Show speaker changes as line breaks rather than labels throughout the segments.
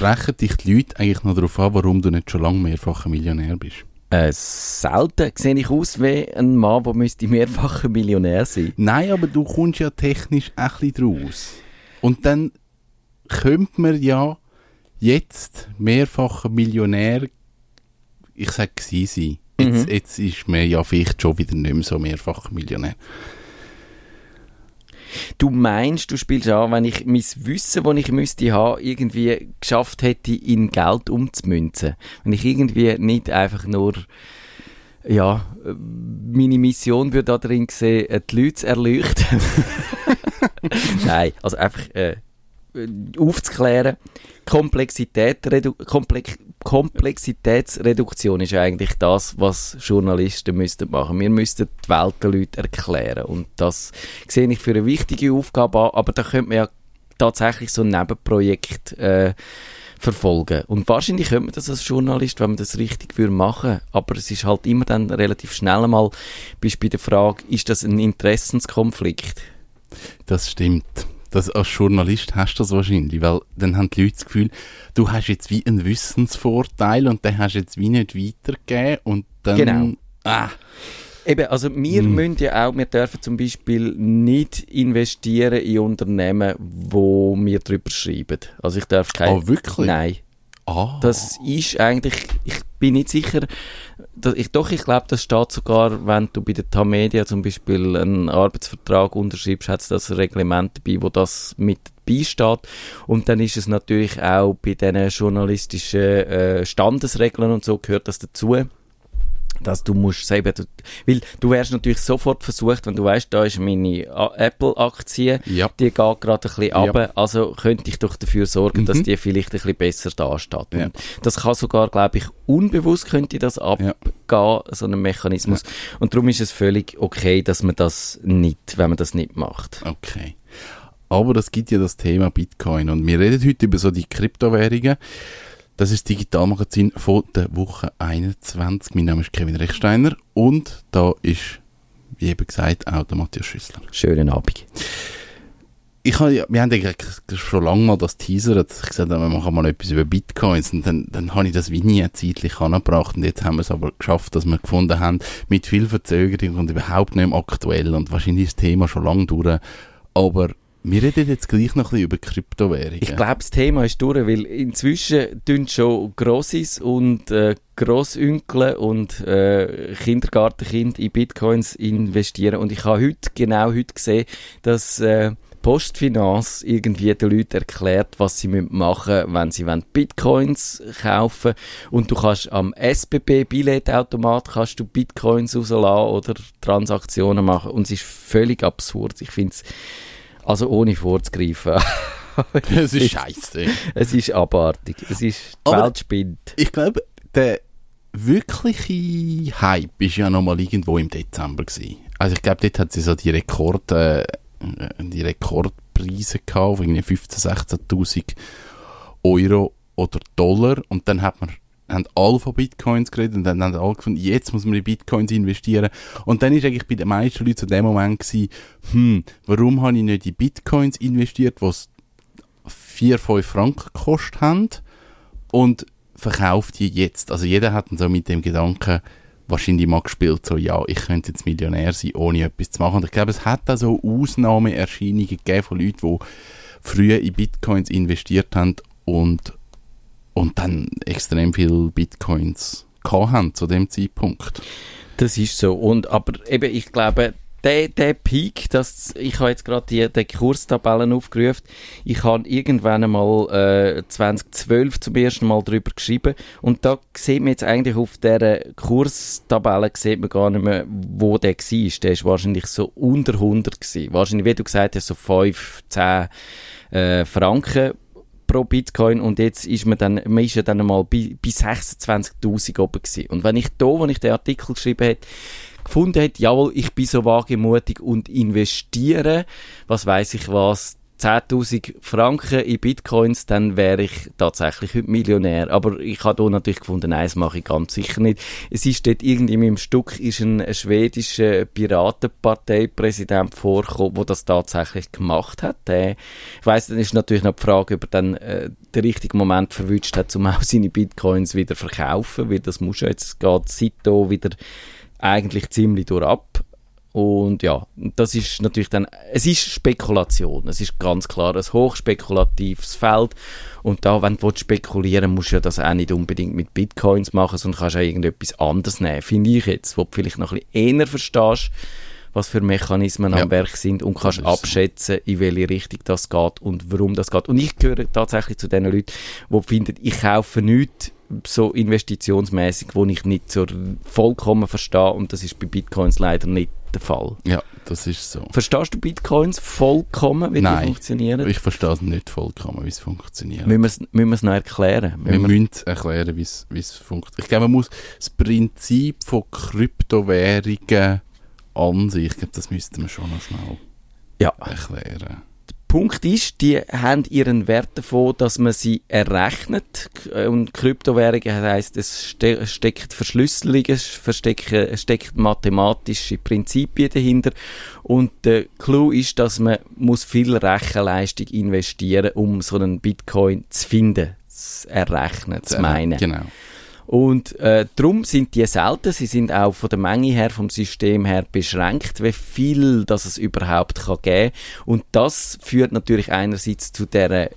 Sprechen dich die Leute eigentlich noch darauf an, warum du nicht schon lange mehrfacher Millionär bist?
Äh, selten sehe ich aus wie ein Mann, der müsste mehrfacher Millionär sein.
Nein, aber du kommst ja technisch ein bisschen draus. Und dann könnte man ja jetzt mehrfacher Millionär, ich sage sie sein. Jetzt,
Mhm.
jetzt ist man ja vielleicht schon wieder nicht mehr so mehrfacher Millionär.
Du meinst, du spielst an, wenn ich mein Wissen, das ich müsste haben, irgendwie geschafft hätte, in Geld umzumünzen. Wenn ich irgendwie nicht einfach nur, ja, meine Mission würde da drin sehen, äh, die Leute zu erleuchten. Nein, also einfach äh, aufzuklären. Komplexität, redu Komplex Komplexitätsreduktion ist eigentlich das, was Journalisten müssten machen. Wir müssten die Welt den Leuten erklären. Und das sehe ich für eine wichtige Aufgabe an, aber da könnte man ja tatsächlich so ein Nebenprojekt äh, verfolgen. Und wahrscheinlich könnte man das als Journalist, wenn man das richtig würde machen. Aber es ist halt immer dann relativ schnell mal, bist bei der Frage, ist das ein Interessenskonflikt?
Das stimmt. Das, als Journalist hast du das wahrscheinlich, weil dann haben die Leute das Gefühl, du hast jetzt wie einen Wissensvorteil und den hast du jetzt wie nicht weitergegeben und dann...
Genau.
Ah,
Eben, also wir
Hm.
müssen ja auch, wir dürfen zum Beispiel nicht investieren in Unternehmen, wo wir drüber schreiben. Also ich darf kein...
oh, wirklich?
Nein.
Ah.
Das ist eigentlich, ich bin nicht sicher, dass ich, doch, ich glaube, das steht sogar, wenn du bei der TAMedia zum Beispiel einen Arbeitsvertrag unterschreibst, hat es das Reglement dabei, wo das mit dabei steht. Und dann ist es natürlich auch bei diesen journalistischen äh, Standesregeln und so gehört das dazu dass du musst selber, du, weil du wärst natürlich sofort versucht, wenn du weißt, da ist meine Apple-Aktie,
Ja.
die geht gerade ein bisschen
Ja.
runter, also könnte ich doch dafür sorgen, dass
Mhm.
die vielleicht ein bisschen besser dasteht.
Ja.
Und das kann sogar, glaube ich, unbewusst könnte das abgehen, so ein Mechanismus. Und darum ist es völlig okay, dass man das nicht, wenn man das nicht macht.
Okay. Aber das gibt ja das Thema Bitcoin und wir reden heute über so die Kryptowährungen. Das ist das Digitalmagazin von der Woche 21. Mein Name ist Kevin Rechsteiner und da ist, wie eben gesagt, auch der Matthias Schüssler.
Schönen Abend.
Ich habe, ja- wir haben eigentlich schon lange mal das Teaser, dass ich gesagt habe, wir machen mal etwas über Bitcoins und dann, dann habe ich das wie nie zeitlich angebracht und jetzt haben wir es aber geschafft, dass wir gefunden haben, mit viel Verzögerung und überhaupt nicht mehr aktuell und wahrscheinlich ist das Thema schon lange durch, aber wir reden jetzt gleich noch ein bisschen über Kryptowährungen.
Ich glaube, das Thema ist durch, weil inzwischen tun schon Grossis und äh, Grossünkel und äh, Kindergartenkind in Bitcoins investieren. Und ich habe heute, genau heute gesehen, dass äh, Postfinanz irgendwie den Leuten erklärt, was sie machen müssen, wenn sie wollen Bitcoins kaufen Und du kannst am SBB-Billetautomat kannst du Bitcoins rauslassen oder Transaktionen machen. Und es ist völlig absurd. Ich finde es, also ohne vorzugreifen.
das ist scheiße.
Es ist abartig. Es ist, die
Aber-
Welt spinnt.
Ich glaube, der wirkliche Hype ist ja noch mal irgendwo im Dezember gewesen. Also ich glaube, dort hat sie so die Rekord, äh, die Rekordpreise gehabt, irgendwie 15.000, 16.000 Euro oder Dollar und dann hat man haben alle von Bitcoins geredet und dann haben alle gefunden, jetzt muss man in Bitcoins investieren. Und dann ist eigentlich bei den meisten Leuten zu dem Moment gewesen, hm, warum habe ich nicht in Bitcoins investiert, was 4, 5 Franken gekostet haben und verkauft die jetzt. Also jeder hat dann so mit dem Gedanken wahrscheinlich mal gespielt, so ja, ich könnte jetzt Millionär sein, ohne etwas zu machen. Und ich glaube, es hat da so Ausnahmeerscheinungen gegeben von Leuten, die früher in Bitcoins investiert haben und, und dann extrem viel Bitcoins haben zu dem Zeitpunkt.
Das ist so. Und, aber eben, ich glaube, der, der Peak, das, ich habe jetzt gerade die, die Kurstabellen aufgerufen. Ich habe irgendwann einmal äh, 2012 zum ersten Mal drüber geschrieben. Und da sieht man jetzt eigentlich auf der Kurstabelle sieht man gar nicht mehr, wo der war. Der ist wahrscheinlich so unter 100 gewesen. Wahrscheinlich, wie du gesagt hast, so 5, 10 äh, Franken pro Bitcoin und jetzt ist man dann, man ist ja dann mal bei, bei 26.000 oben gewesen. Und wenn ich da, wo ich den Artikel geschrieben habe, gefunden hat, jawohl, ich bin so wagemutig und investiere, was weiß ich was, 10.000 Franken in Bitcoins, dann wäre ich tatsächlich heute Millionär. Aber ich habe da natürlich gefunden, nein, das mache ich ganz sicher nicht. Es ist dort irgendwie in meinem Stück ist ein, schwedischer Piratenparteipräsident vorgekommen, der das tatsächlich gemacht hat. Ich weiss, dann ist natürlich noch die Frage, ob er dann äh, den richtigen Moment verwünscht hat, um auch seine Bitcoins wieder verkaufen, weil das muss ja jetzt gerade seit da wieder eigentlich ziemlich durchab. Und ja, das ist natürlich dann, es ist Spekulation, es ist ganz klar ein hochspekulatives Feld. Und da, wenn du spekulieren musst du ja das auch nicht unbedingt mit Bitcoins machen, sondern kannst auch irgendetwas anderes nehmen, finde ich jetzt, wo du vielleicht noch ein bisschen eher verstehst, was für Mechanismen ja. am Werk sind und kannst abschätzen, in welche Richtung das geht und warum das geht. Und ich gehöre tatsächlich zu den Leuten, die finden, ich kaufe nichts so investitionsmäßig, wo ich nicht so vollkommen verstehe und das ist bei Bitcoins leider nicht der Fall.
Ja, das ist so.
Verstehst du Bitcoins vollkommen, wie
Nein,
die funktionieren?
ich verstehe es nicht vollkommen, wie es funktioniert.
Müssen wir es noch erklären?
Wir, wir müssen erklären, wie es funktioniert. Ich glaube, man muss das Prinzip von Kryptowährungen an sich, ich glaube, das müsste man schon noch schnell
ja.
erklären.
Punkt ist, die haben ihren Wert davon, dass man sie errechnet. Und Kryptowährungen heisst, es steckt Verschlüsselungen, es steckt mathematische Prinzipien dahinter. Und der Clou ist, dass man muss viel Rechenleistung investieren, um so einen Bitcoin zu finden, zu errechnen, zu meinen.
Genau.
Und äh, darum sind die selten. Sie sind auch von der Menge her, vom System her beschränkt, wie viel das es überhaupt kann geben. Und das führt natürlich einerseits zu der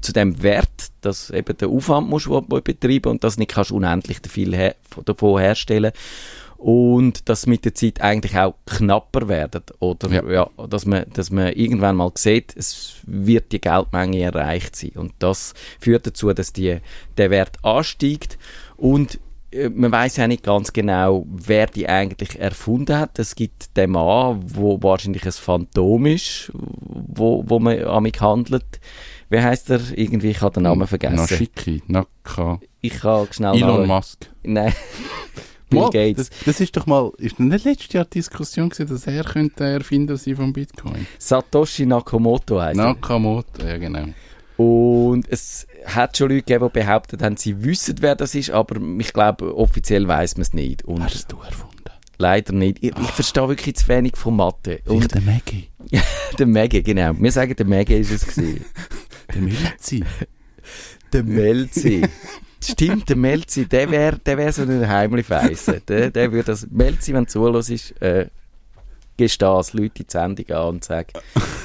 zu dem Wert, dass eben der Aufwand musst du betreiben und das nicht kannst unendlich viel her davon herstellen und dass mit der Zeit eigentlich auch knapper werden oder ja. ja. dass man dass man irgendwann mal sieht es wird die Geldmenge erreicht sein und das führt dazu dass die der Wert ansteigt und äh, man weiß ja nicht ganz genau, wer die eigentlich erfunden hat. Es gibt den Mann, wo wahrscheinlich ein Phantom ist, wo, wo man amig handelt. Wie heißt er? Irgendwie, ich habe den Namen vergessen.
Nashiki, Naka.
Ich kann schnell
Elon Musk.
Nein. Bill
mal,
Gates.
Das, das, ist doch mal, ist nicht letztes Jahr die Diskussion gewesen, dass er könnte der Erfinder sein von Bitcoin?
Satoshi Nakamoto heißt
Nakamoto, ja genau.
Und es hat schon Leute gegeben, die behauptet haben, sie wissen, wer das ist, aber ich glaube, offiziell weiß man es nicht. Und
Hast du erfunden?
Leider nicht. Ich, ich verstehe wirklich zu wenig von Mathe.
Und der Maggie.
der Maggie, genau. Wir sagen, der Maggie ist es gewesen.
der Melzi.
der Melzi. Stimmt, der Melzi, der wäre der wär so ein heimlich Weisse. Der, der würde das, Melzi, wenn du zuhörst, äh, das, Leute die Sendung an und sag,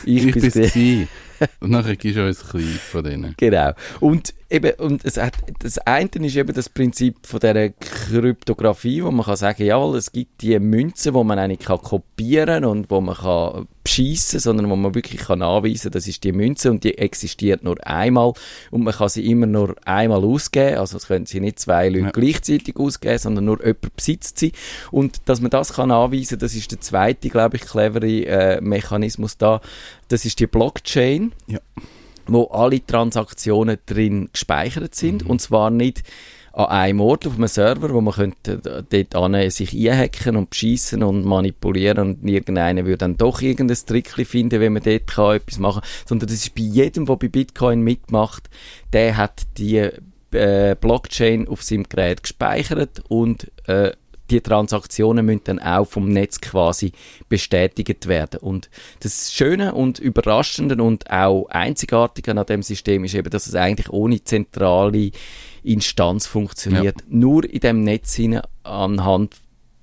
ich, ich bin. Und nachher gibst du ein klein von denen.
Genau. Und eben, und es hat, das eine ist eben das Prinzip von dieser Kryptographie, wo man kann sagen, jawohl, es gibt die Münzen, wo man eigentlich kann kopieren und wo man kann beschissen, sondern wo man wirklich kann anweisen, das ist die Münze und die existiert nur einmal und man kann sie immer nur einmal ausgeben, also es können sie nicht zwei Leute ja. gleichzeitig ausgeben, sondern nur jemand besitzt sie und dass man das kann anweisen, das ist der zweite, glaube ich, clevere äh, Mechanismus da, das ist die Blockchain.
Ja
wo alle Transaktionen drin gespeichert sind. Mhm. Und zwar nicht an einem Ort auf einem Server, wo man könnte dort an sich einhacken und beschissen und manipulieren und irgendeiner würde dann doch irgendein Trick finden, wenn man dort kann etwas machen kann. Sondern das ist bei jedem, der bei Bitcoin mitmacht, der hat die äh, Blockchain auf seinem Gerät gespeichert und äh, die Transaktionen müssen dann auch vom Netz quasi bestätigt werden. Und das Schöne und Überraschende und auch Einzigartige an dem System ist eben, dass es eigentlich ohne zentrale Instanz funktioniert. Ja. Nur in dem Netz anhand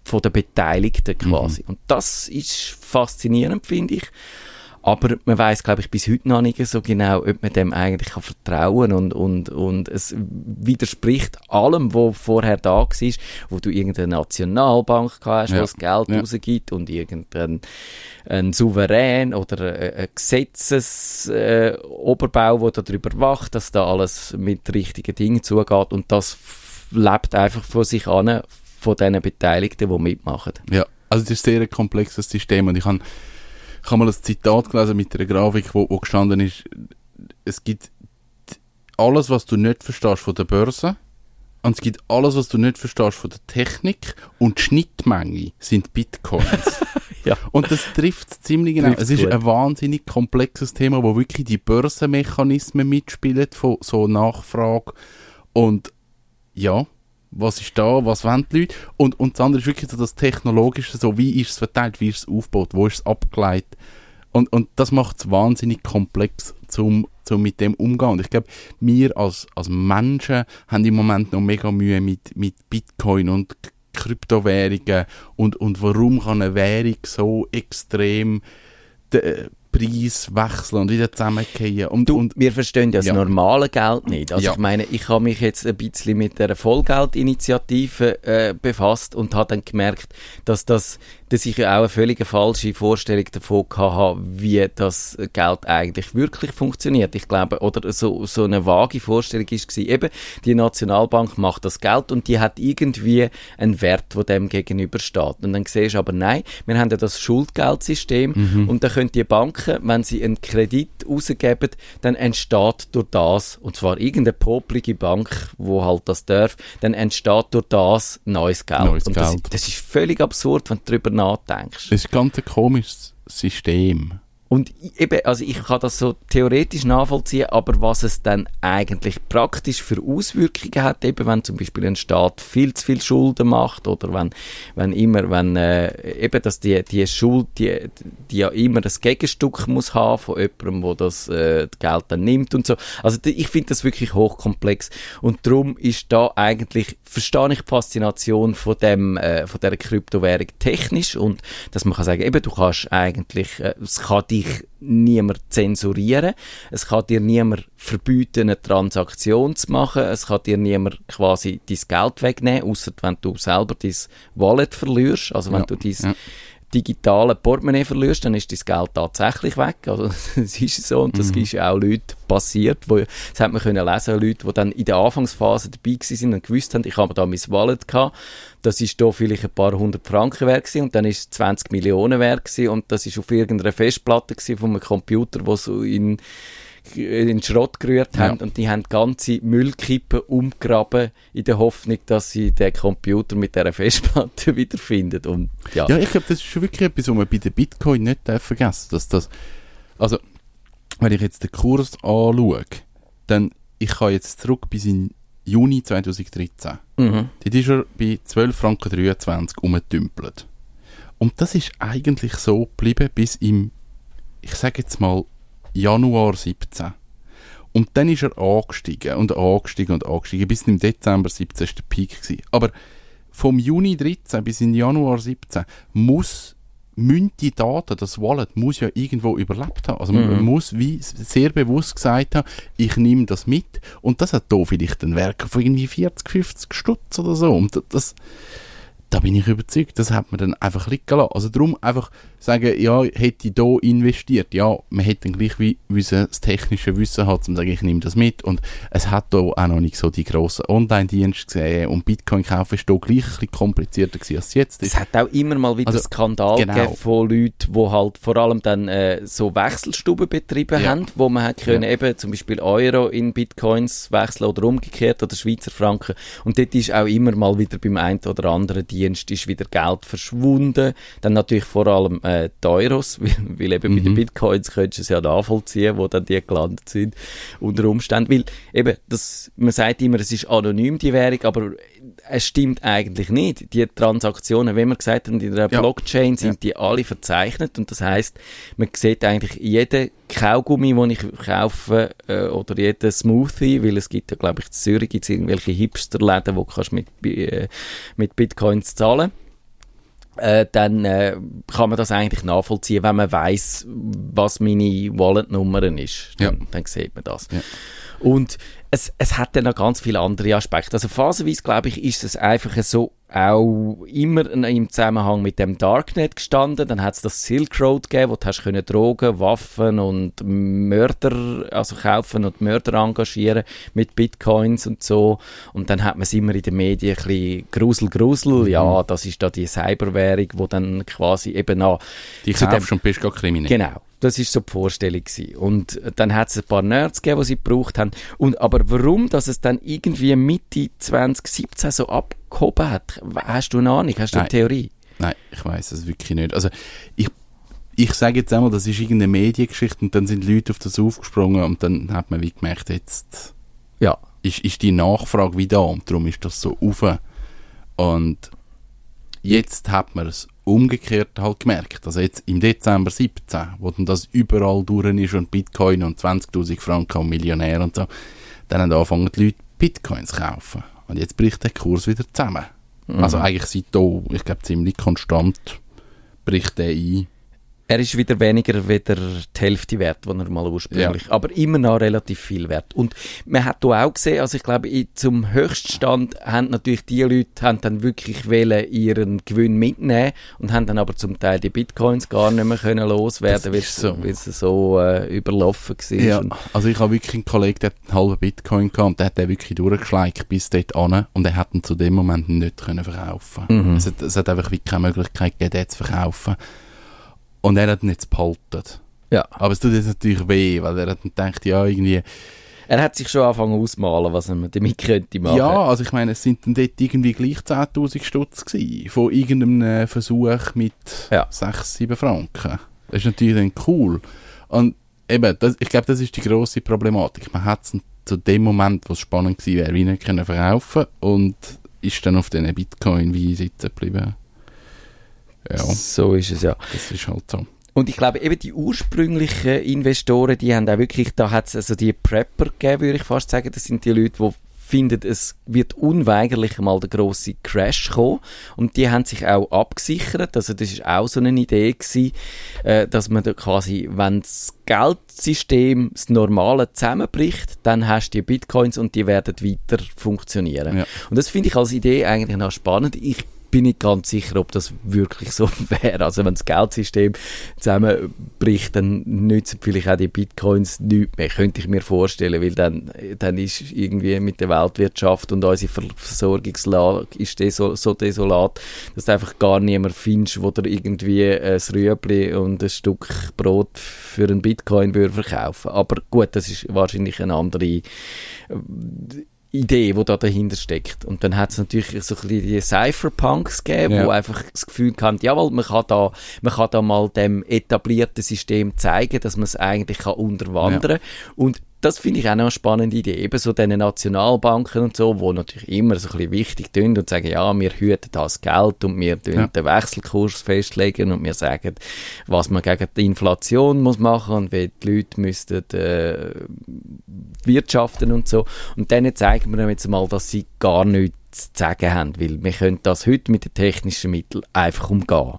von der Beteiligten quasi. Mhm. Und das ist faszinierend, finde ich. Aber man weiß, glaube ich, bis heute noch nicht so genau, ob man dem eigentlich kann vertrauen und, und, und es widerspricht allem, was vorher da war, wo du irgendeine Nationalbank hast, ja. wo das Geld ja. rausgibt und irgendein ein Souverän oder ein Gesetzesoberbau, äh, der darüber wacht, dass da alles mit richtigen Dingen zugeht und das lebt einfach von sich an, von den Beteiligten, die mitmachen.
Ja, also das ist ein sehr komplexes System und ich habe ich habe mal ein Zitat gelesen mit einer Grafik, wo, wo gestanden ist, es gibt alles, was du nicht verstehst von der Börse, und es gibt alles, was du nicht verstehst von der Technik und die Schnittmenge sind Bitcoins.
Ja.
Und das trifft ziemlich genau.
Trifft's
es ist
gut.
ein wahnsinnig komplexes Thema, wo wirklich die Börsenmechanismen mitspielen von so Nachfrage und ja, was ist da, was wollen die Leute und, und das andere ist wirklich so das Technologische, so wie ist es verteilt, wie ist es aufgebaut, wo ist es abgeleitet und, und das macht es wahnsinnig komplex, zum, zum mit dem umgehen. Und ich glaube, wir als, als Menschen haben im Moment noch mega Mühe mit, mit Bitcoin und Kryptowährungen und, und warum kann eine Währung so extrem Preis wechseln und wieder zusammenfallen. Und,
Du,
und
wir verstehen ja das
Ja.
normale Geld nicht. Also
Ja.
ich meine, ich habe mich jetzt ein bisschen mit der Vollgeldinitiative äh, befasst und habe dann gemerkt, dass das, dass ich ja auch eine völlig falsche Vorstellung davon hatte, wie das Geld eigentlich wirklich funktioniert. Ich glaube, oder so, so eine vage Vorstellung ist gewesen, eben, die Nationalbank macht das Geld und die hat irgendwie einen Wert, der dem gegenübersteht. Und dann siehst du aber, nein, wir haben ja das Schuldgeldsystem und da können die Banken, wenn sie einen Kredit rausgeben, dann entsteht durch das, und zwar irgendeine popelige Bank, wo halt das darf, dann entsteht durch das neues Geld.
Neues
und das,
Geld.
das ist völlig absurd, wenn du darüber nachdenkst.
es ist ein ganz komisches System.
Und eben, also ich kann das so theoretisch nachvollziehen, aber was es dann eigentlich praktisch für Auswirkungen hat, eben wenn zum Beispiel ein Staat viel zu viel Schulden macht oder wenn, wenn immer, wenn äh, eben, dass die, die Schuld, die, die ja immer ein Gegenstück muss haben von jemandem, wo das äh, Geld dann nimmt und so. Also die- ich finde das wirklich hochkomplex und darum ist da eigentlich, verstehe ich die Faszination von dem, äh, von der Kryptowährung technisch und dass man kann sagen, eben du kannst eigentlich, äh, es kann dich niemand zensurieren, es kann dir niemand verbieten, eine Transaktion zu machen, es kann dir niemand quasi dein Geld wegnehmen, außer wenn du selber dein Wallet verlierst, also wenn
Ja,
du dein
ja.
Digitale Portemonnaie verlierst, dann ist dein Geld tatsächlich weg. Also, das ist so und das ist ja auch Leuten passiert. Wo, das hat man können lesen, Leute, die dann in der Anfangsphase dabei sind und gewusst haben, ich habe da mein Wallet gehabt, das ist da vielleicht ein paar hundert Franken wert gewesen und dann ist es 20 Millionen wert gewesen und das ist auf irgendeiner Festplatte gewesen von einem Computer, wo so in in den Schrott gerührt
Ja.
haben und die haben ganze Müllkippen umgraben in der Hoffnung, dass sie den Computer mit dieser Festplatte wiederfinden und ja.
Ja, ich glaube, das ist schon wirklich etwas, was man bei den Bitcoin nicht darf vergessen dass das, also, wenn ich jetzt den Kurs anschaue, dann, ich kann jetzt zurück bis in Juni 2013.
Mhm.
Dort ist er bei 12,23 Franken umgetümpelt. Und das ist eigentlich so geblieben bis im, ich sage jetzt mal, Januar 17. Und dann ist er angestiegen und angestiegen und angestiegen. Bis im Dezember 17 war der Peak. Gewesen. Aber vom Juni 13 bis in Januar 17 muss müssen die Daten, das Wallet, muss ja irgendwo überlebt haben. Also man
Mhm.
muss wie sehr bewusst gesagt haben, ich nehme das mit. Und das hat da vielleicht ein Werk von irgendwie 40, 50 Stutz oder so. Und das, da bin ich überzeugt, das hat man dann einfach liegen lassen. Also darum einfach sagen, ja, hätte ich da investiert, ja, man hätte dann gleich wie müssen das technische Wissen haben, um zu sagen, ich nehme das mit. Und es hat da auch noch nicht so die grossen Online-Dienste gesehen und Bitcoin kaufen ist da gleich ein bisschen komplizierter gewesen, als es jetzt ist.
Es hat auch immer mal wieder
Also,
Skandal
genau.
gegeben von Leuten, die halt vor allem dann äh, so Wechselstuben betrieben
Ja.
haben, wo man hat können
Ja.
eben zum Beispiel Euro in Bitcoins wechseln oder umgekehrt oder Schweizer Franken. Und dort ist auch immer mal wieder beim einen oder anderen Dienst ist wieder Geld verschwunden. Dann natürlich vor allem äh, die Euros, weil, weil eben bei den
Mhm.
Bitcoins könntest du es ja nachvollziehen, wo dann die gelandet sind unter Umständen. Weil eben, das, man sagt immer, es ist anonym die Währung, aber es stimmt eigentlich nicht. Die Transaktionen, wie wir gesagt haben, in der
Ja.
Blockchain sind die alle verzeichnet und das heißt, man sieht eigentlich jeden Kaugummi, den ich kaufe äh, oder jeden Smoothie, weil es gibt ja, glaube ich, in Zürich gibt's irgendwelche Hipsterläden, wo du kannst mit, äh, mit Bitcoins zahlen äh, dann äh, kann man das eigentlich nachvollziehen, wenn man weiß, was meine Wallet-Nummer ist. Dann,
Ja.
dann sieht man das.
Ja.
Und es, es hat dann noch ganz viele andere Aspekte. Also phasenweise, glaube ich, ist es einfach so auch immer im Zusammenhang mit dem Darknet gestanden. Dann hat es das Silk Road gegeben, wo du hast können Drogen, Waffen und Mörder, also kaufen und Mörder engagieren mit Bitcoins und so. Und dann hat man es immer in den Medien ein bisschen Grusel, Grusel. Ja, das ist da die Cyberwährung, wo dann quasi eben auch
Die
zu dem-
kaufst und bist gar kriminell.
Genau. Das ist so die Vorstellung gewesen. Und dann hat es ein paar Nerds gegeben, die sie gebraucht haben. Und aber warum, dass es dann irgendwie Mitte 2017 so abgehoben hat, hast du eine Ahnung? Hast du eine
Nein.
Theorie?
Nein, ich weiß es wirklich nicht. Also ich, ich sage jetzt einmal, das ist irgendeine Mediengeschichte und dann sind Leute auf das aufgesprungen und dann hat man wie gemerkt, jetzt
Ja.
ist, ist die Nachfrage wieder da und darum ist das so auf. Und jetzt hat man es umgekehrt halt gemerkt. Also jetzt im Dezember 17, wo dann das überall durch ist und Bitcoin und 20.000 Franken und Millionär und so, dann haben angefangen die Leute Bitcoins zu kaufen. Und jetzt bricht der Kurs wieder zusammen. Also eigentlich seit da, ich glaube ziemlich konstant, bricht der ein.
Er ist wieder weniger wieder die Hälfte wert, die er mal ursprünglich, aber immer noch relativ viel wert. Und man hat hier auch gesehen, also ich glaube, zum Höchststand haben natürlich die Leute haben dann wirklich wollen ihren Gewinn mitnehmen und haben dann aber zum Teil die Bitcoins gar nicht mehr können loswerden, weil
so.
es so äh, überlaufen war.
Ja, also ich habe wirklich einen Kollegen, der einen halben Bitcoin gehabt und der hat den wirklich durchgeschleicht bis dort an und er hat ihn zu dem Moment nicht können verkaufen.
Mhm.
Es, hat, es hat einfach wie keine Möglichkeit gegeben, den zu verkaufen. Und er hat ihn jetzt behalten.
Ja.
Aber es tut jetzt natürlich weh, weil er hat gedacht, ja, irgendwie,
Er hat sich schon angefangen auszumalen, was man damit könnte machen.
ja, also ich meine, es sind dann dort irgendwie gleich 10.000 Stutz gewesen, von irgendeinem Versuch mit
Ja.
6, 7 Franken. Das ist natürlich dann cool. Und eben, das, ich glaube, das ist die grosse Problematik. Man hat es zu dem Moment, wo es spannend gewesen wäre, wie nicht können verkaufen und ist dann auf diesen Bitcoin wie sitzen geblieben. Ja,
So ist es ja.
das ist halt so.
Und ich glaube, eben die ursprünglichen Investoren, die haben auch wirklich, da hat es also die Prepper gegeben, würde ich fast sagen. Das sind die Leute, die finden, es wird unweigerlich mal der große Crash kommen. Und die haben sich auch abgesichert. Also das ist auch so eine Idee gewesen, äh, dass man da quasi, wenn das Geldsystem, das Normale zusammenbricht, dann hast du die Bitcoins und die werden weiter funktionieren.
Ja.
Und das finde ich als Idee eigentlich noch spannend. Ich bin nicht ganz sicher, ob das wirklich so wäre. Also wenn das Geldsystem zusammenbricht, dann nützen vielleicht auch die Bitcoins nichts mehr, könnte ich mir vorstellen, weil dann, dann ist irgendwie mit der Weltwirtschaft und unsere Ver Versorgungslage ist deso so desolat, dass du einfach gar niemand findest, wo dir irgendwie ein Rüebli und ein Stück Brot für einen Bitcoin würde verkaufen. Aber gut, das ist wahrscheinlich eine andere äh, Idee, die da dahinter steckt. Und dann hat es natürlich so ein bisschen die Cypherpunks gegeben,
Ja.
wo einfach das Gefühl haben, jawohl, man kann da, man kann da mal dem etablierten System zeigen, dass man es eigentlich kann unterwandern Und das finde ich auch noch eine spannende Idee. Eben so diese Nationalbanken und so, wo natürlich immer so ein bisschen wichtig tun und sagen, ja, wir hüten das Geld und wir tun
Ja.
den Wechselkurs festlegen und wir sagen, was man gegen die Inflation muss machen und wie die Leute müssten äh, wirtschaften und so. Und dann zeigen wir ihnen jetzt mal, dass sie gar nichts zu sagen haben, weil wir können das heute mit den technischen Mitteln einfach umgehen.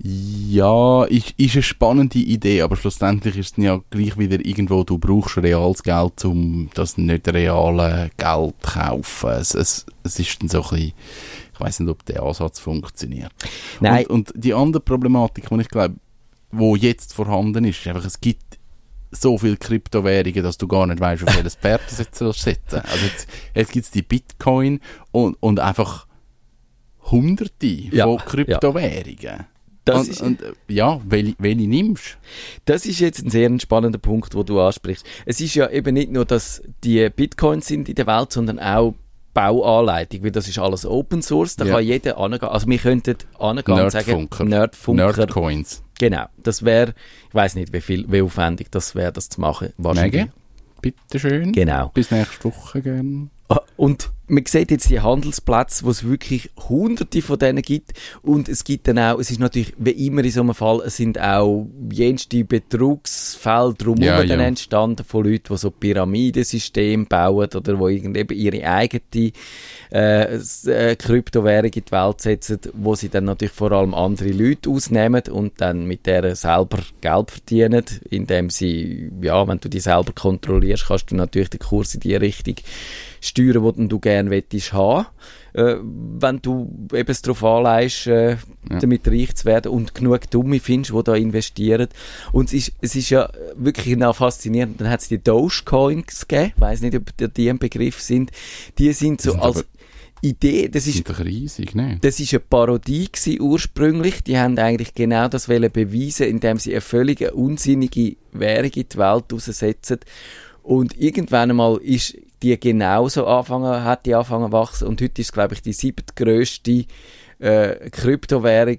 Ja, ist, ist eine spannende Idee, aber schlussendlich ist es ja gleich wieder irgendwo, du brauchst reales Geld, um das nicht reale Geld zu kaufen. Es, es, es ist dann so ein bisschen, ich weiß nicht, ob der Ansatz funktioniert.
Nein.
Und, und die andere Problematik, die ich glaube, wo jetzt vorhanden ist, ist einfach, es gibt so viele Kryptowährungen, dass du gar nicht weißt, auf welches Pferd du jetzt setzen Also jetzt, jetzt gibt es die Bitcoin und, und einfach Hunderte
Ja,
von Kryptowährungen.
Das
und, und, ja, welche, welche nimmst
Das ist jetzt ein sehr spannender Punkt, wo du ansprichst. Es ist ja eben nicht nur, dass die Bitcoins sind in der Welt, sondern auch Bauanleitung, weil das ist alles Open Source, da
Ja.
kann jeder angehen. Also wir könnten angehen und sagen,
Nerdfunker. Nerdcoins.
Genau, das wäre, ich weiß nicht, wie viel, wie aufwendig das wäre, das zu machen. Wahrscheinlich.
Mega. Bitteschön.
Genau.
Bis nächste Woche gern.
Ah, Und man sieht jetzt die Handelsplätze, wo es wirklich hunderte von denen gibt. Und es gibt dann auch, es ist natürlich wie immer in so einem Fall, es sind auch jenste Betrugsfälle drumherum
Ja, ja.
entstanden von Leuten, die so Pyramidensysteme bauen oder wo irgendwie ihre eigene äh, äh, Kryptowährung in die Welt setzen, wo sie dann natürlich vor allem andere Leute ausnehmen und dann mit der selber Geld verdienen, indem sie, ja, wenn du die selber kontrollierst, kannst du natürlich den Kurs in die Richtung steuern, die du gerne möchtest haben. Äh, wenn du eben es darauf anlegst, äh,
Ja.
damit reich zu werden und genug Dumme findest, die da investieren. Und es ist, es ist ja wirklich faszinierend. Dann hat es die Dogecoins gegeben. Ich weiss nicht, ob die, ein Begriff sind. Die sind so
sind
als Idee, das ist
doch riesig, ne?
das ist eine Parodie gewesen, ursprünglich. Die haben eigentlich genau das wollen beweisen, indem sie eine völlig unsinnige Währung in die Welt raussetzen. Und irgendwann einmal ist die genauso anfangen, hat die angefangen zu wachsen. Und heute ist, glaube ich, die siebtgrößte äh, Kryptowährung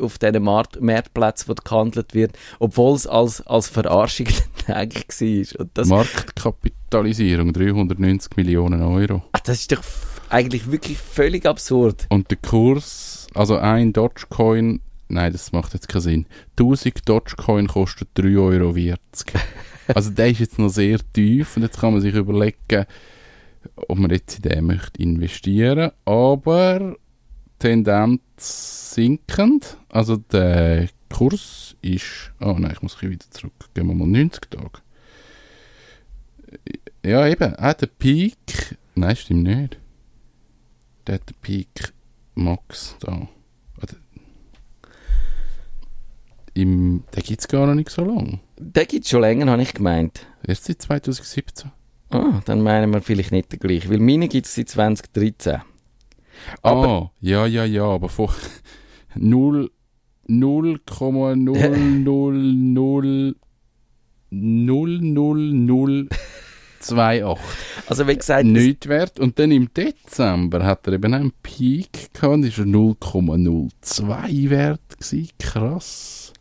auf diesen Markt, Marktplätzen, wo gehandelt wird, obwohl es als, als Verarschung gedacht war. Und das,
Marktkapitalisierung 390 Millionen Euro.
Ah, das ist doch eigentlich wirklich völlig absurd.
Und der Kurs, also ein Dogecoin, nein, das macht jetzt keinen Sinn. 1000 Dogecoin kostet 3,40 Euro. Also der ist jetzt noch sehr tief und jetzt kann man sich überlegen, ob man jetzt in den möchte investieren. Aber Tendenz sinkend. Also der Kurs ist, oh nein, ich muss ein wieder zurück. Gehen wir mal 90 Tage. Ja, eben, er hat den Peak. Nein, stimmt nicht. Der hat den Peak Max da. Im, den gibt es gar noch nicht so lange.
Den gibt es schon länger, habe ich gemeint.
Erst seit 2017.
Ah, dann meinen wir vielleicht nicht den gleichen. Weil meine gibt es seit 2013. Aber-
ah, ja, ja, ja, aber von 0 0,0000028
Also wie gesagt,
nicht wert. Und dann im Dezember hat er eben einen Peak gehabt und ist er 0,02 wert gewesen. Krass.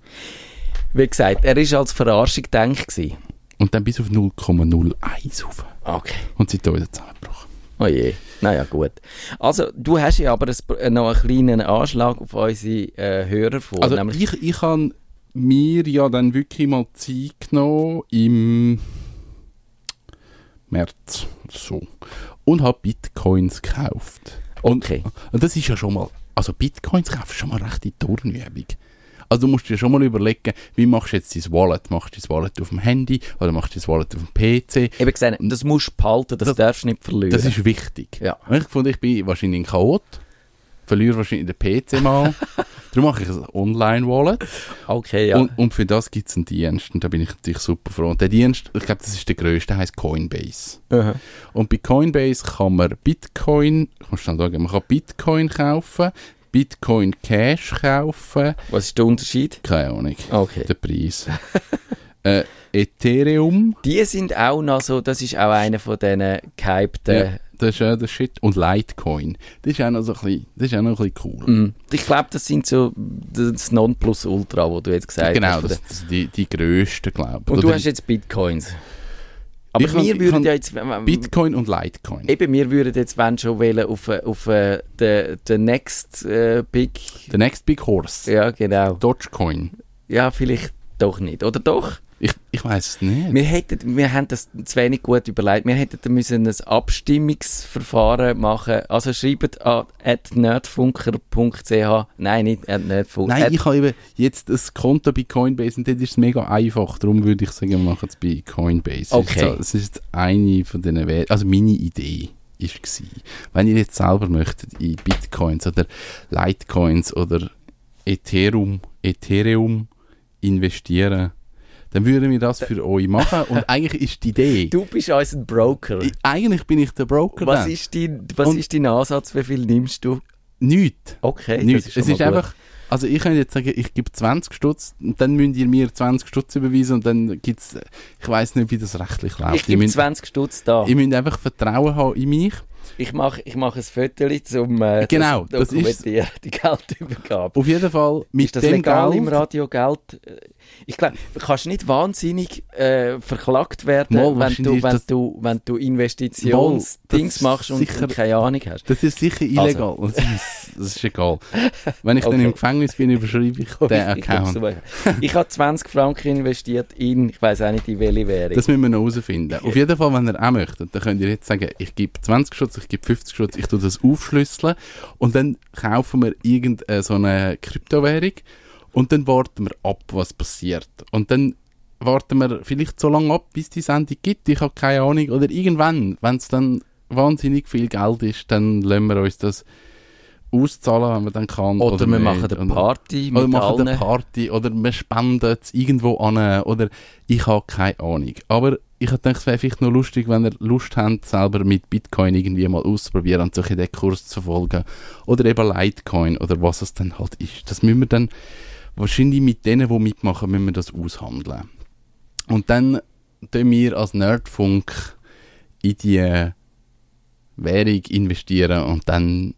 Wie gesagt, er ist als Verarschung gedacht gewesen.
Und dann bis auf 0,01 auf.
Okay.
Und seitdem wieder zusammengebrochen.
Oh je. Naja, gut. Also, du hast ja aber ein, äh, noch einen kleinen Anschlag auf unsere äh, Hörer vor.
Also ich, ich habe mir ja dann wirklich mal Zeit genommen im März so und habe Bitcoins gekauft. Und,
Okay.
und das ist ja schon mal, also Bitcoins kaufen ist schon mal recht die Turnübung. Also du musst dir schon mal überlegen, wie machst du jetzt dein Wallet? Machst du dein Wallet auf dem Handy oder machst du dein Wallet auf dem PC?
Eben gesagt, das musst du behalten, das,
Das-
darfst du nicht verlieren.
Das ist wichtig.
Ja.
Ich fand, ich bin wahrscheinlich ein Chaot, verliere wahrscheinlich den PC mal. Darum mache ich ein Online-Wallet.
okay, ja.
Und, und für das gibt es einen Dienst und da bin ich natürlich super froh. Und der Dienst, ich glaube, das ist der grösste, der heißt Coinbase.
Aha.
Und bei Coinbase kann man Bitcoin, ich muss schnell schauen, man kann Bitcoin kaufen, Bitcoin Cash kaufen,
Was ist der Unterschied?
keine Ahnung,
Okay.
der Preis. äh, Ethereum,
Die sind auch noch so, das ist auch einer von diesen gehypten...
ja, das ist ja der Shit. Und Litecoin, das ist auch noch so ein bisschen, das ist auch noch ein bisschen cool.
Mm. Ich glaube, das sind so das Nonplusultra, wo du jetzt gesagt
genau,
hast.
sind die, die grössten, glaube ich.
Und du
Oder
hast jetzt Bitcoins. Aber
Ich
wir würden ja jetzt... wenn-
Bitcoin und Litecoin.
Eben, wir würden jetzt, wenn schon wählen, auf, auf äh, den, den next äh, big...
The next big horse.
Ja, genau.
Dogecoin.
Ja, vielleicht doch nicht. Oder doch?
Ich, ich weiß es nicht.
Wir, hätten, wir haben das zu wenig gut überlegt. Wir hätten da müssen ein Abstimmungsverfahren machen. Also schreibt an nerdfunker.ch. Nein, nicht nerdfunker.
Nein, ich habe eben jetzt ein Konto bei Coinbase und dort ist es mega einfach. Darum würde ich sagen, wir machen es bei Coinbase.
Okay.
Das ist, eine von den Wert also meine Idee ist gewesen, wenn ihr jetzt selber möchtet in Bitcoins oder Litecoins oder Ethereum, Ethereum investieren, dann würden wir das für euch machen und eigentlich ist die Idee,
Du bist unser Broker.
ich, eigentlich bin ich der Broker
Was
dann.
ist, dein, was
Und-
ist dein Ansatz? Wie viel nimmst du?
Nichts.
Okay,
Nicht.
schon
Es ist
gut.
einfach, also ich könnte jetzt sagen, ich gebe 20 Stutz und dann müsst ihr mir 20 Stutz überweisen und dann gibt es, ich weiß nicht, wie das rechtlich läuft.
Ich gebe
müsst,
20 Stutz da.
ihr müsst einfach Vertrauen haben in mich.
Ich mache ich mach ein Foto zum äh,
Genau,
das dokumentieren, die Geldübergabe.
Auf jeden Fall mit
ist das
dem
legal
Geld.
im Radio Geld? Äh, Ich glaube, du kannst nicht wahnsinnig äh, verklagt werden,
Mal,
wenn, du, wenn, du, wenn du Investitionsdings machst und,
sicher-
keine Ahnung hast.
Das ist sicher illegal. Das, ist, das ist egal. Wenn ich dann
Okay.
im Gefängnis bin, überschreibe ich den Account.
Ich habe 20 Franken investiert in, ich weiß auch nicht, in welche Währung.
Das müssen wir noch herausfinden. Auf jeden Fall, wenn ihr auch möchtet, dann könnt ihr jetzt sagen, ich gebe 20 Schutz, ich gebe 50 Schutz, ich tue das aufschlüsseln und dann kaufen wir irgendeine so eine Kryptowährung und dann warten wir ab, was passiert. Und dann warten wir vielleicht so lange ab, bis die Sendung gibt, ich habe keine Ahnung, oder irgendwann, wenn es dann wahnsinnig viel Geld ist, dann lassen wir uns das auszahlen, wenn man dann kann.
oder, wir
nicht.
machen eine Party mit
oder machen
allen.
eine Party oder wir spenden es irgendwo an oder ich habe keine Ahnung. Aber ich habe gedacht, es wäre vielleicht noch lustig, wenn ihr Lust habt, selber mit Bitcoin irgendwie mal auszuprobieren und solche den Kurs zu folgen. Oder eben Litecoin oder was es dann halt ist. Das müssen wir dann wahrscheinlich mit denen, die mitmachen, müssen wir das aushandeln. Und dann tun wir als Nerdfunk in die Währung investieren und dann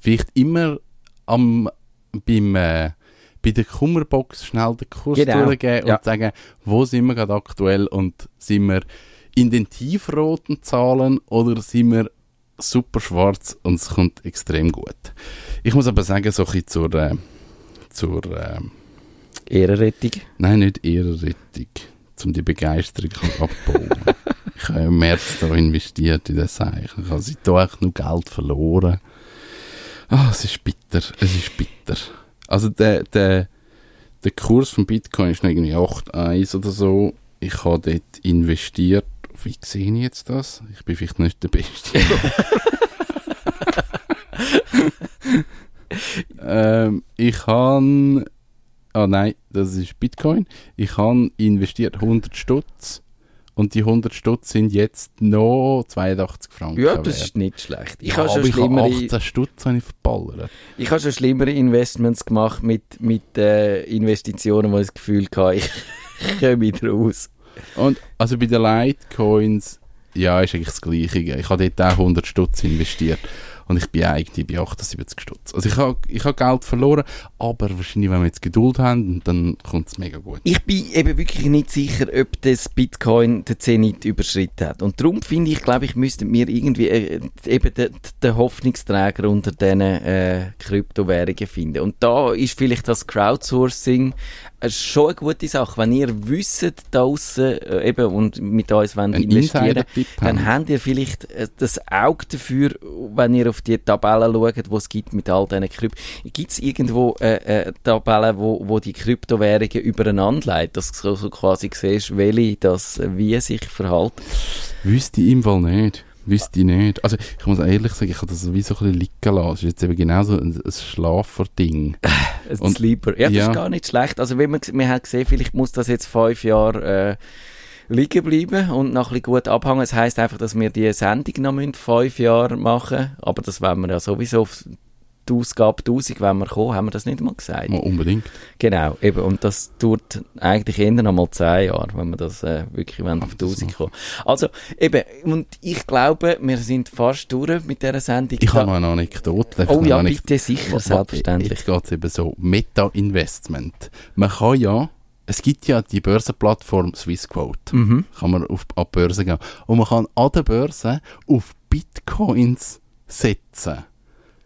vielleicht immer am, beim, äh, bei der Kummerbox schnell den Kurs
Genau,
durchgeben
ja.
und sagen, wo sind wir gerade aktuell und sind wir in den tiefroten Zahlen oder sind wir super schwarz und es kommt extrem gut. Ich muss aber sagen, so ein bisschen zur, äh, zur äh,
Ehrenrettung.
nein, nicht Ehrenrettung, um die Begeisterung abzubauen. ich habe im März da investiert in das Zeichen. Ich habe seitdem echt nur Geld verloren. Ah, es ist bitter, es ist bitter. Also der, der, der Kurs von Bitcoin ist irgendwie 8,1 oder so. Ich habe dort investiert. Wie sehe ich jetzt das? Ich bin vielleicht nicht der Beste. ähm, ich habe... Ah nein, das ist Bitcoin. Ich habe investiert 100 Stutz. Und die 100 Stutz sind jetzt noch 82 Franken
Ja, das
wert.
ist nicht schlecht. Ich
ja,
habe schon
aber ich habe
schlimmere...
18 Stutz habe ich verballert.
Ich habe schon schlimmere Investments gemacht mit, mit äh, Investitionen, wo ich das Gefühl hatte, ich komme wieder raus.
Und also bei den Litecoins, ja, ist eigentlich das Gleiche. Ich habe dort auch 100 Stutz investiert. Und ich bin eigentlich bei 78 Stutz. Also ich habe ich habe Geld verloren, aber wahrscheinlich, wenn wir jetzt Geduld haben, dann kommt es mega gut.
Ich bin eben wirklich nicht sicher, ob das Bitcoin den Zenit überschritten hat. Und darum finde ich, glaube ich, müssten wir irgendwie äh, eben den, den Hoffnungsträger unter diesen äh, Kryptowährungen finden. Und da ist vielleicht das Crowdsourcing äh, schon eine gute Sache. Wenn ihr wisst da draussen, äh, eben und mit uns wollt investieren dann habt ihr vielleicht äh, das Auge dafür, wenn ihr auf die Tabellen schaut, die es gibt mit all diesen Krypto. Gibt es irgendwo äh, äh, Tabellen, wo, wo die Kryptowährungen übereinander leiten, dass du so, quasi siehst, welche das wie sich verhalten?
Wüsste ich im Fall nicht. Wüsste ich nicht. Also ich muss ehrlich sagen, ich habe das wie so ein bisschen liegen lassen. Das ist jetzt eben genau so ein, ein Schlaferding.
Ein Sleeper. Ja, das
ja.
ist gar nicht schlecht. Also wenn man, wir haben gesehen, vielleicht muss das jetzt fünf Jahre äh, liegen bleiben und noch ein bisschen gut abhängen. Das heisst einfach, dass wir die Sendung noch müssen, fünf Jahre machen Aber das wollen wir ja sowieso auf die Ausgabe 1000, wenn wir kommen, haben wir das nicht mal gesagt.
Mal unbedingt.
Genau, eben. Und das dauert eigentlich eher noch mal zehn Jahre, wenn wir das äh, wirklich wollen, auf
Aber das
1000 kommen. Also, eben, und ich glaube, wir sind fast durch mit dieser Sendung.
Ich habe noch eine Anekdote. Darf
Oh ja, bitte, sicher, selbstverständlich.
Jetzt geht es eben so, Meta-Investment. Man kann ja, es gibt ja die Börsenplattform Swissquote.
Mhm.
Kann man auf, an die Börse gehen. Und man kann an der Börse auf Bitcoins setzen.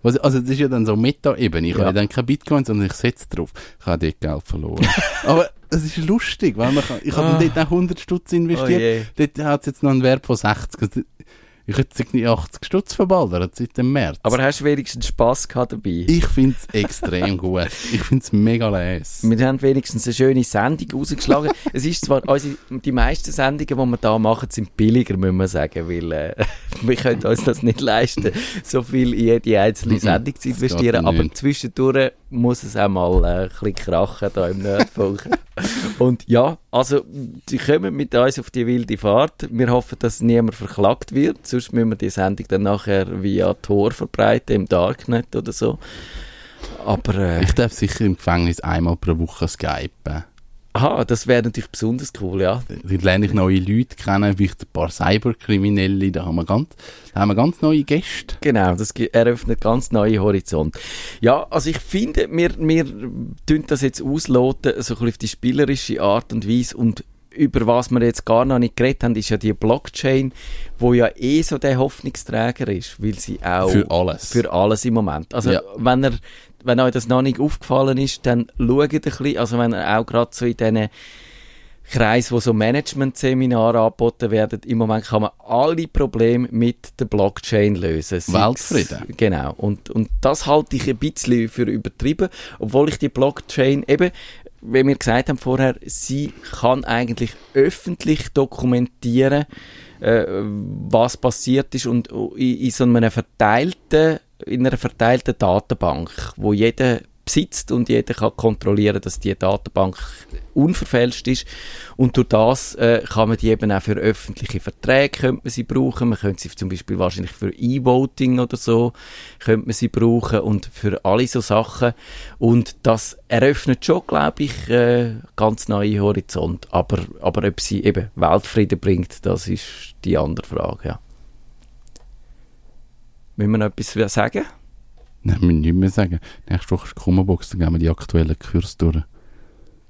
Was, also das ist ja dann so Meta-Ebene. Ich
Ja.
habe dann kein Bitcoin, sondern ich setze drauf. Ich habe dort Geld verloren. Aber es ist lustig, weil man kann, ich habe
Ah.
dort auch 100 Stutz
Oh
investiert.
je.
dort hat es jetzt noch einen Wert von 60. Also, Ich hätte irgendwie 80 Stutz verballert seit dem März.
Aber hast du wenigstens Spass gehabt dabei?
ich finde es extrem gut. Ich finde es mega les.
Wir haben wenigstens eine schöne Sendung rausgeschlagen. es ist zwar, unsere, die meisten Sendungen, die wir da machen, sind billiger, muss man sagen, weil äh, wir können uns das nicht leisten, so viel in jede einzelne Sendung zu investieren. Aber zwischendurch muss es auch mal äh, ein bisschen krachen da im Nerdfunk. Und ja, also, sie kommen mit uns auf die wilde Fahrt. Wir hoffen, dass niemand verklagt wird. Sonst müssen wir die Sendung dann nachher via Tor verbreiten im Darknet oder so. Aber, äh,
Ich darf sicher im Gefängnis einmal pro Woche skypen.
aha, das wäre natürlich besonders cool, ja.
Da lerne ich neue Leute kennen, vielleicht ein paar Cyberkriminelle. Da haben wir ganz, da haben wir ganz neue Gäste.
Genau, das eröffnet ganz neue Horizont. Ja, also ich finde, wir, wir tun das jetzt ausloten, so ein bisschen auf die spielerische Art und Weise und über was wir jetzt gar noch nicht geredet haben, ist ja die Blockchain, wo ja eh so der Hoffnungsträger ist, weil sie auch
Für alles.
für alles im Moment. Also
Ja.
wenn er, wenn euch das noch nicht aufgefallen ist, dann schaut ein bisschen, also wenn er auch gerade so in diesen Kreis, wo so Management-Seminare angeboten werden, im Moment kann man alle Probleme mit der Blockchain lösen. Sei's-
Weltfrieden.
Genau. Und, und das halte ich ein bisschen für übertrieben, obwohl ich die Blockchain eben, wie wir gesagt haben vorher, sie kann eigentlich öffentlich dokumentieren, äh, was passiert ist und in, in so einer verteilten, in einer verteilten Datenbank, wo jeder besitzt und jeder kann kontrollieren, dass die Datenbank unverfälscht ist und durch das äh, kann man die eben auch für öffentliche Verträge könnte man sie brauchen, man könnte sie zum Beispiel wahrscheinlich für E-Voting oder so könnte man sie brauchen und für alle so Sachen und das eröffnet schon, glaube ich, äh, ganz neue Horizont, aber, aber ob sie eben Weltfrieden bringt, das ist die andere Frage, ja. Müssen wir noch etwas sagen?
Nein, wir müssen nicht mehr sagen. Nächste Woche ist die Kummerbox, dann gehen wir die aktuellen Kurs durch.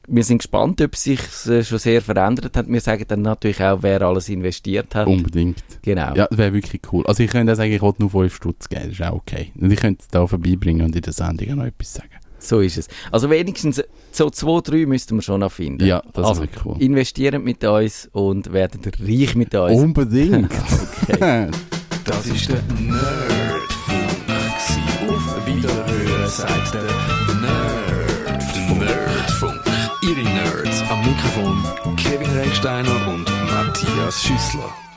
Wir sind gespannt, ob sich äh, schon sehr verändert hat. Wir sagen dann natürlich auch, wer alles investiert hat.
Unbedingt.
Genau.
Ja, das wäre wirklich cool. Also ich könnte auch sagen, ich wollte nur 5 Stutz geben, das ist auch okay. Und ich könnte es da vorbeibringen und in der Sendung auch noch etwas sagen.
So ist es. Also wenigstens so zwei, drei müssten wir schon noch finden.
Ja, das
also,
wäre cool.
investieren mit uns und werden reich mit uns.
Unbedingt.
Okay.
Das ist der Nerdfunk. Gsi. Auf Wiederhören sagt der Nerd. Nerdfunk. Ihre Nerds am Mikrofon Kevin Recksteiner und Matthias Schüssler.